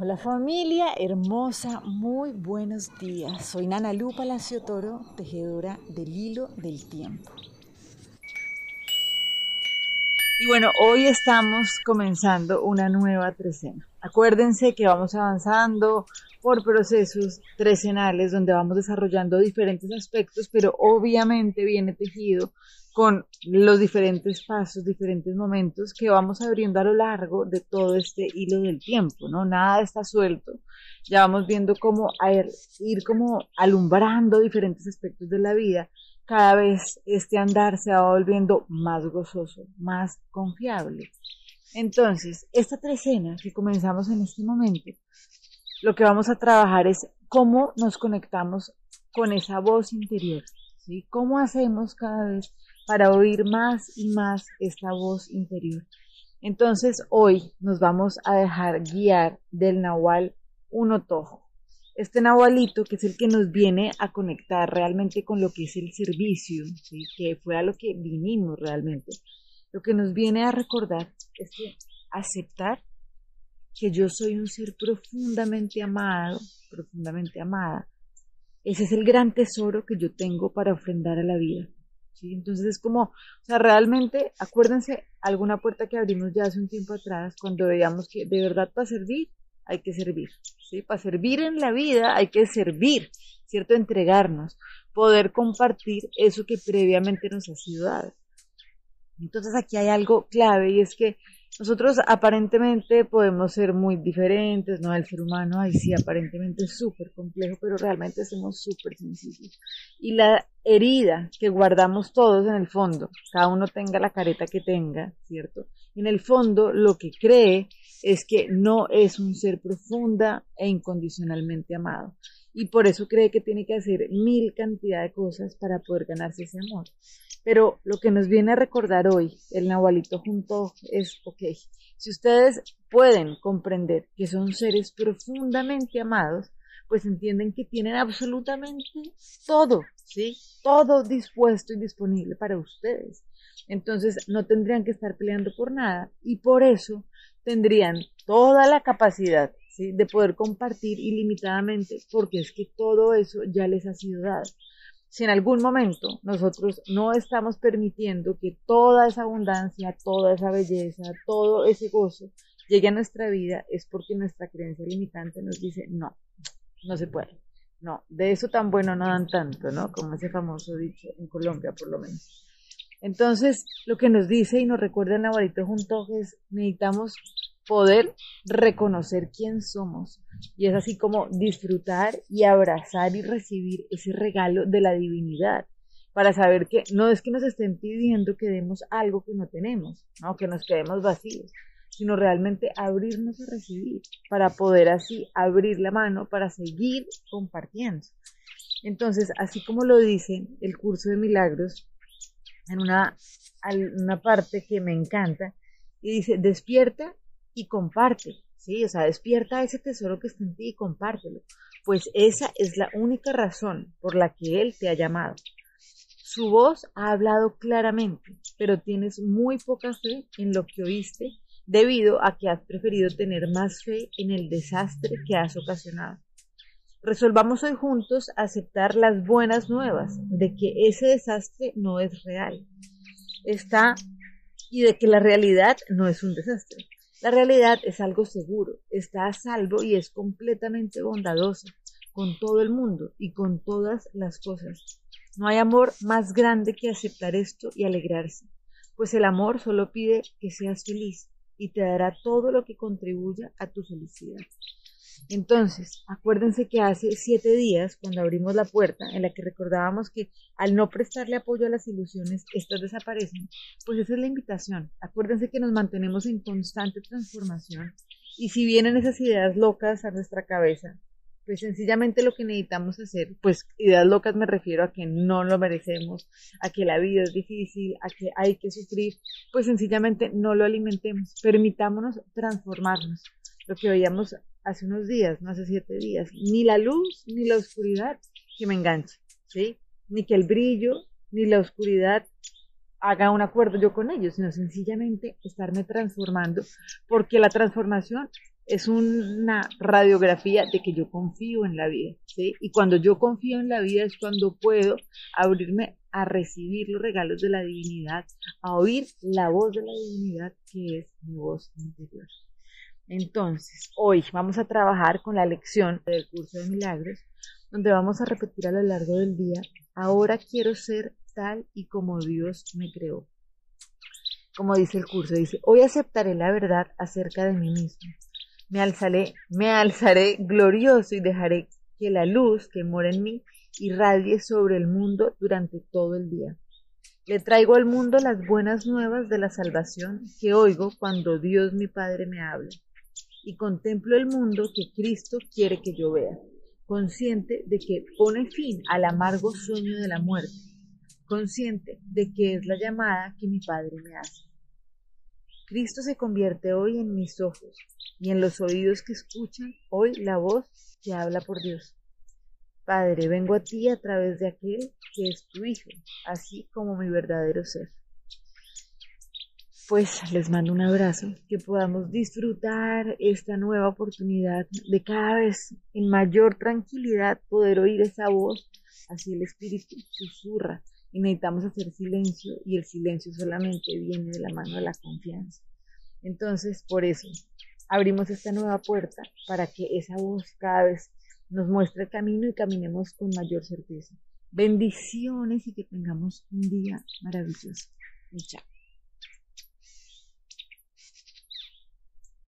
Hola familia hermosa, muy buenos días. Soy Nana Lu Palacio Toro, tejedora del hilo del tiempo. Y bueno, hoy estamos comenzando una nueva trecena. Acuérdense que vamos avanzando por procesos trecenales donde vamos desarrollando diferentes aspectos, pero obviamente viene tejido con los diferentes pasos, diferentes momentos que vamos abriendo a lo largo de todo este hilo del tiempo, ¿no? Nada está suelto. Ya vamos viendo cómo ir como alumbrando diferentes aspectos de la vida. Cada vez este andar se va volviendo más gozoso, más confiable. Entonces, esta trecena que comenzamos en este momento, lo que vamos a trabajar es cómo nos conectamos con esa voz interior, ¿sí? ¿Cómo hacemos cada vez para oír más y más esta voz interior. Entonces hoy nos vamos a dejar guiar del Nahual Unotojo. Este Nahualito que es el que nos viene a conectar realmente con lo que es el servicio, que fue a lo que vinimos realmente. Lo que nos viene a recordar es que aceptar que yo soy un ser profundamente amado, profundamente amada. Ese es el gran tesoro que yo tengo para ofrendar a la vida. Entonces es como, o sea, realmente, acuérdense, alguna puerta que abrimos ya hace un tiempo atrás, cuando veíamos que de verdad para servir hay que servir, ¿sí? Para servir en la vida hay que servir, ¿cierto? Entregarnos, poder compartir eso que previamente nos ha sido dado. Entonces aquí hay algo clave y es que nosotros aparentemente podemos ser muy diferentes, ¿no? El ser humano, ahí sí, aparentemente es súper complejo, pero realmente somos súper sencillos. Y la herida que guardamos todos en el fondo, cada uno tenga la careta que tenga, ¿cierto? En el fondo lo que cree es que no es un ser profunda e incondicionalmente amado. Y por eso cree que tiene que hacer mil cantidad de cosas para poder ganarse ese amor. Pero lo que nos viene a recordar hoy el Nahualito junto es, ok, si ustedes pueden comprender que son seres profundamente amados, pues entienden que tienen absolutamente todo, ¿sí? Todo dispuesto y disponible para ustedes. Entonces no tendrían que estar peleando por nada y por eso tendrían toda la capacidad de poder compartir ilimitadamente porque es que todo eso ya les ha sido dado si en algún momento nosotros no estamos permitiendo que toda esa abundancia, toda esa belleza, todo ese gozo llegue a nuestra vida, es porque nuestra creencia limitante nos dice, no, no se puede. No, de eso tan bueno no dan tanto, ¿no? Como ese famoso dicho en Colombia, por lo menos. Entonces, lo que nos dice y nos recuerda el Navarito junto es, necesitamos poder reconocer quién somos. Y es así como disfrutar y abrazar y recibir ese regalo de la divinidad, para saber que no es que nos estén pidiendo que demos algo que no tenemos, ¿no? que nos quedemos vacíos, sino realmente abrirnos a recibir, para poder así abrir la mano para seguir compartiendo. Entonces, así como lo dice el curso de milagros, en una, una parte que me encanta, y dice, despierta y comparte, ¿sí? O sea, despierta ese tesoro que está en ti y compártelo. Pues esa es la única razón por la que Él te ha llamado. Su voz ha hablado claramente, pero tienes muy poca fe en lo que oíste debido a que has preferido tener más fe en el desastre que has ocasionado. Resolvamos hoy juntos aceptar las buenas nuevas de que ese desastre no es real. Está y de que la realidad no es un desastre. La realidad es algo seguro, está a salvo y es completamente bondadosa con todo el mundo y con todas las cosas. No hay amor más grande que aceptar esto y alegrarse, pues el amor solo pide que seas feliz y te dará todo lo que contribuya a tu felicidad. Entonces, acuérdense que hace siete días, cuando abrimos la puerta, en la que recordábamos que al no prestarle apoyo a las ilusiones, estas desaparecen, pues esa es la invitación. Acuérdense que nos mantenemos en constante transformación y si vienen esas ideas locas a nuestra cabeza, pues sencillamente lo que necesitamos hacer, pues ideas locas me refiero a que no lo merecemos, a que la vida es difícil, a que hay que sufrir, pues sencillamente no lo alimentemos, permitámonos transformarnos. Lo que veíamos hace unos días, no hace siete días, ni la luz ni la oscuridad que me enganche, ¿sí? Ni que el brillo ni la oscuridad haga un acuerdo yo con ellos, sino sencillamente estarme transformando, porque la transformación es una radiografía de que yo confío en la vida, ¿sí? Y cuando yo confío en la vida es cuando puedo abrirme a recibir los regalos de la divinidad, a oír la voz de la divinidad que es mi voz interior. Entonces, hoy vamos a trabajar con la lección del curso de milagros, donde vamos a repetir a lo largo del día, ahora quiero ser tal y como Dios me creó. Como dice el curso, dice, hoy aceptaré la verdad acerca de mí mismo me alzaré, me alzaré glorioso y dejaré que la luz que mora en mí irradie sobre el mundo durante todo el día. Le traigo al mundo las buenas nuevas de la salvación que oigo cuando Dios mi Padre me habla. Y contemplo el mundo que Cristo quiere que yo vea, consciente de que pone fin al amargo sueño de la muerte, consciente de que es la llamada que mi Padre me hace. Cristo se convierte hoy en mis ojos y en los oídos que escuchan hoy la voz que habla por Dios. Padre, vengo a ti a través de aquel que es tu Hijo, así como mi verdadero ser. Pues les mando un abrazo, que podamos disfrutar esta nueva oportunidad de cada vez en mayor tranquilidad poder oír esa voz, así el Espíritu susurra y necesitamos hacer silencio y el silencio solamente viene de la mano de la confianza. Entonces, por eso, abrimos esta nueva puerta para que esa voz cada vez nos muestre el camino y caminemos con mayor certeza. Bendiciones y que tengamos un día maravilloso. Chao.